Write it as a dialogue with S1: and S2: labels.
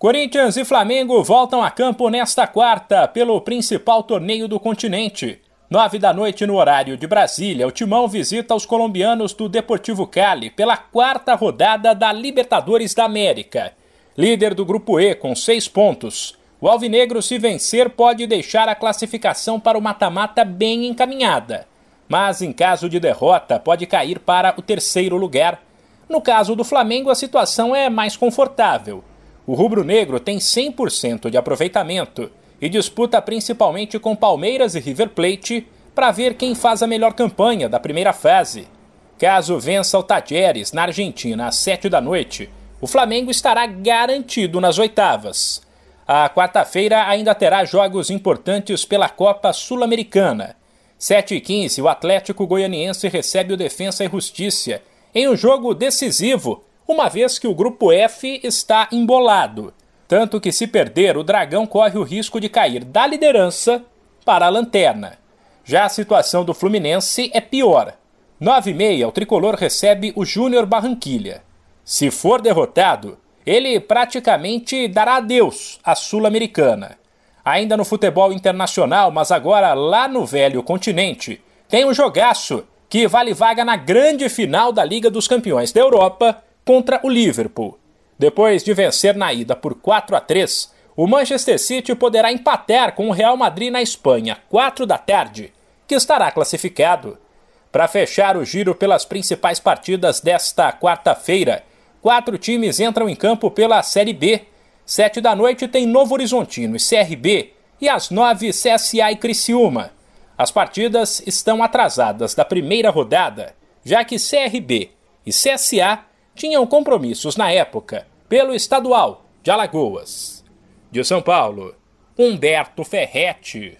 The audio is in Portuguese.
S1: Corinthians e Flamengo voltam a campo nesta quarta pelo principal torneio do continente. Nove da noite no horário de Brasília, o Timão visita os colombianos do Deportivo Cali pela quarta rodada da Libertadores da América. Líder do Grupo E com seis pontos. O Alvinegro, se vencer, pode deixar a classificação para o mata-mata bem encaminhada. Mas, em caso de derrota, pode cair para o terceiro lugar. No caso do Flamengo, a situação é mais confortável o rubro-negro tem 100% de aproveitamento e disputa principalmente com Palmeiras e River Plate para ver quem faz a melhor campanha da primeira fase. Caso vença o Tajeres na Argentina às 7 da noite, o Flamengo estará garantido nas oitavas. A quarta-feira ainda terá jogos importantes pela Copa Sul-Americana. 7h15, o Atlético Goianiense recebe o Defensa e Justiça em um jogo decisivo uma vez que o grupo F está embolado. Tanto que, se perder, o Dragão corre o risco de cair da liderança para a lanterna. Já a situação do Fluminense é pior. 9 e meia, o tricolor recebe o Júnior Barranquilha. Se for derrotado, ele praticamente dará adeus à Sul-Americana. Ainda no futebol internacional, mas agora lá no velho continente, tem um jogaço que vale vaga na grande final da Liga dos Campeões da Europa contra o Liverpool. Depois de vencer na ida por 4 a 3, o Manchester City poderá empatar com o Real Madrid na Espanha, 4 da tarde, que estará classificado. Para fechar o giro pelas principais partidas desta quarta-feira, quatro times entram em campo pela Série B. Sete da noite tem Novo Horizontino e CRB, e às nove CSA e Criciúma. As partidas estão atrasadas da primeira rodada, já que CRB e CSA tinham compromissos na época pelo estadual de Alagoas. De São Paulo, Humberto Ferretti.